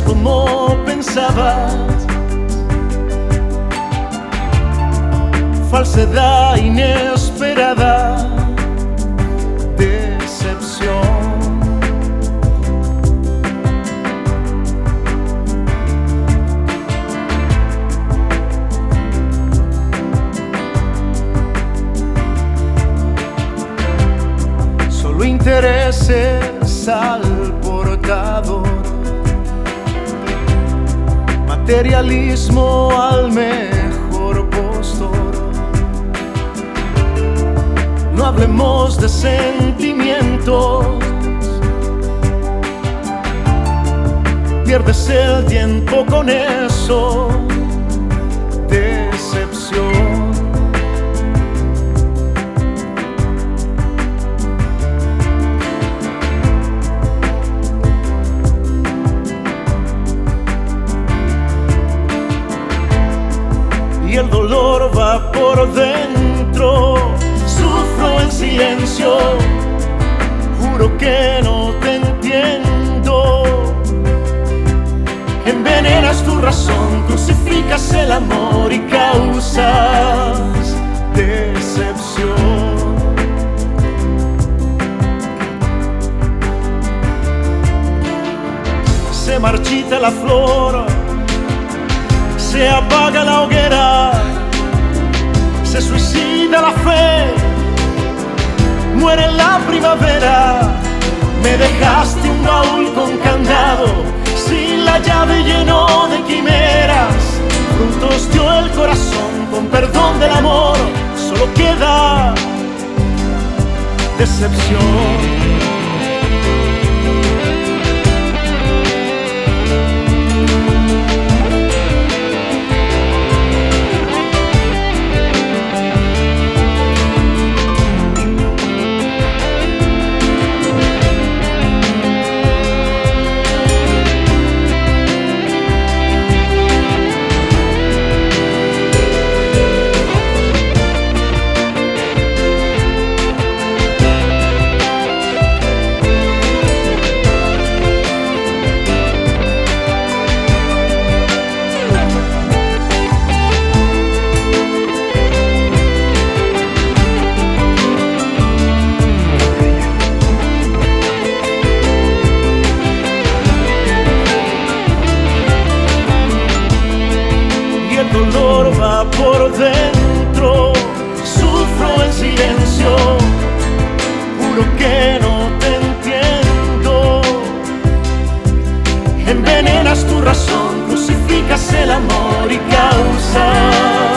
como pensabas. Falsedad inesperada. Decepción. Solo intereses al portador. Materialismo al mejor postor. No hablemos de sentimientos. Pierdes el tiempo con eso. Y el dolor va por dentro. Sufro en silencio, juro que no te entiendo. Envenenas tu razón, crucificas el amor y causas decepción. Se marchita la flor se apaga la hoguera, se suicida la fe, muere la primavera, me dejaste un baúl con candado, sin la llave lleno de quimeras, frutos dio el corazón con perdón del amor, solo queda decepción. Envenenas tu razón, crucificas el amor y causas